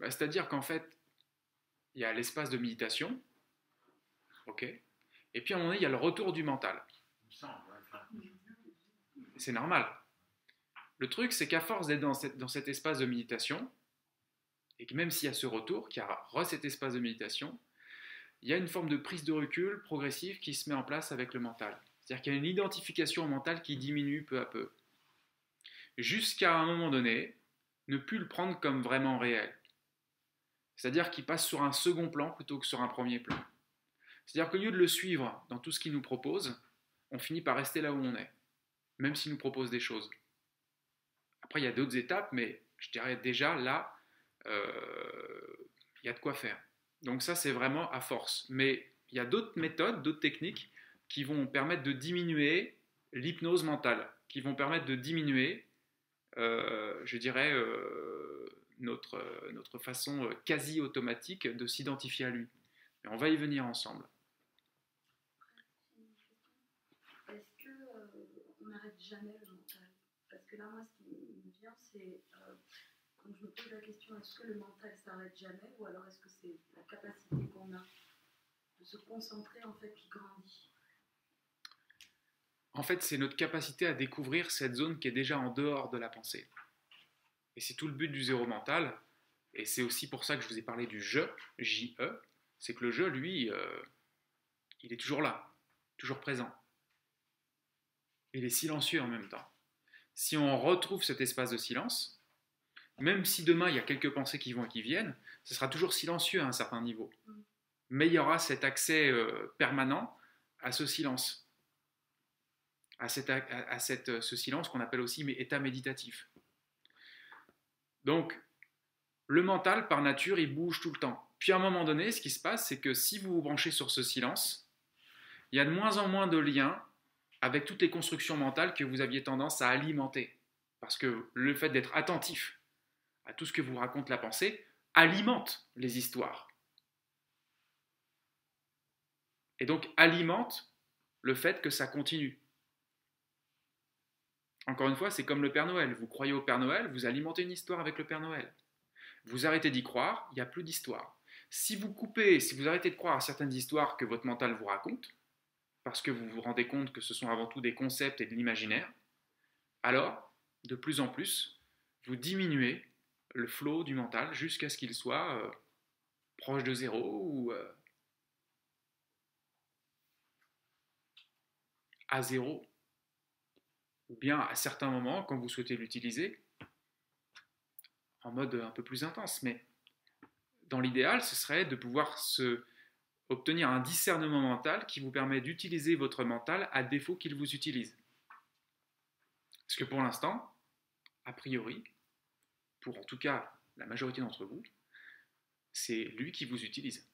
Bah, c'est-à-dire qu'en fait, il y a l'espace de méditation, ok Et puis à un moment donné, il y a le retour du mental. C'est normal. Le truc, c'est qu'à force d'être dans, cet espace de méditation, et que même s'il y a ce retour, qu'il y a cet espace de méditation, il y a une forme de prise de recul progressive qui se met en place avec le mental. C'est-à-dire qu'il y a une identification mentale qui diminue peu à peu. Jusqu'à un moment donné, ne plus le prendre comme vraiment réel. C'est-à-dire qu'il passe sur un second plan plutôt que sur un premier plan. C'est-à-dire qu'au lieu de le suivre dans tout ce qu'il nous propose, on finit par rester là où on est, même s'il nous propose des choses. Après, il y a d'autres étapes, mais je dirais déjà là, euh, il y a de quoi faire. Donc ça, c'est vraiment à force. Mais il y a d'autres méthodes, d'autres techniques qui vont permettre de diminuer l'hypnose mentale, qui vont permettre de diminuer, je dirais, euh, notre, notre façon quasi automatique de s'identifier à lui. Et on va y venir ensemble. Est-ce qu'on n'arrête jamais le mental? Parce que là, moi, ce qui me vient, c'est donc je me pose la question, est-ce que le mental s'arrête jamais? Ou alors est-ce que c'est la capacité qu'on a de se concentrer en fait qui grandit? En fait, c'est notre capacité à découvrir cette zone qui est déjà en dehors de la pensée. Et c'est tout le but du zéro mental. Et c'est aussi pour ça que je vous ai parlé du je, J-E. C'est que le je, lui, euh, il est toujours là, toujours présent. Il est silencieux en même temps. Si on retrouve cet espace de silence, même si demain il y a quelques pensées qui vont et qui viennent, ce sera toujours silencieux à un certain niveau. Mais il y aura cet accès euh, permanent à ce silence, à, euh, ce silence qu'on appelle aussi état méditatif. Donc, le mental, par nature, il bouge tout le temps. Puis à un moment donné, ce qui se passe, c'est que si vous vous branchez sur ce silence, il y a de moins en moins de liens avec toutes les constructions mentales que vous aviez tendance à alimenter. Parce que le fait d'être attentif à tout ce que vous raconte la pensée, alimente les histoires. Et donc alimente le fait que ça continue. Encore une fois, c'est comme le Père Noël. Vous croyez au Père Noël, vous alimentez une histoire avec le Père Noël. Vous arrêtez d'y croire, il n'y a plus d'histoire. Si vous coupez, si vous arrêtez de croire à certaines histoires que votre mental vous raconte, parce que vous vous rendez compte que ce sont avant tout des concepts et de l'imaginaire, alors, de plus en plus, vous diminuez le flot du mental jusqu'à ce qu'il soit euh, proche de zéro ou euh, à zéro, bien à certains moments, quand vous souhaitez l'utiliser, en mode un peu plus intense. Mais dans l'idéal, ce serait de pouvoir obtenir un discernement mental qui vous permet d'utiliser votre mental à défaut qu'il vous utilise. Parce que pour l'instant, a priori, pour en tout cas la majorité d'entre vous, c'est lui qui vous utilise.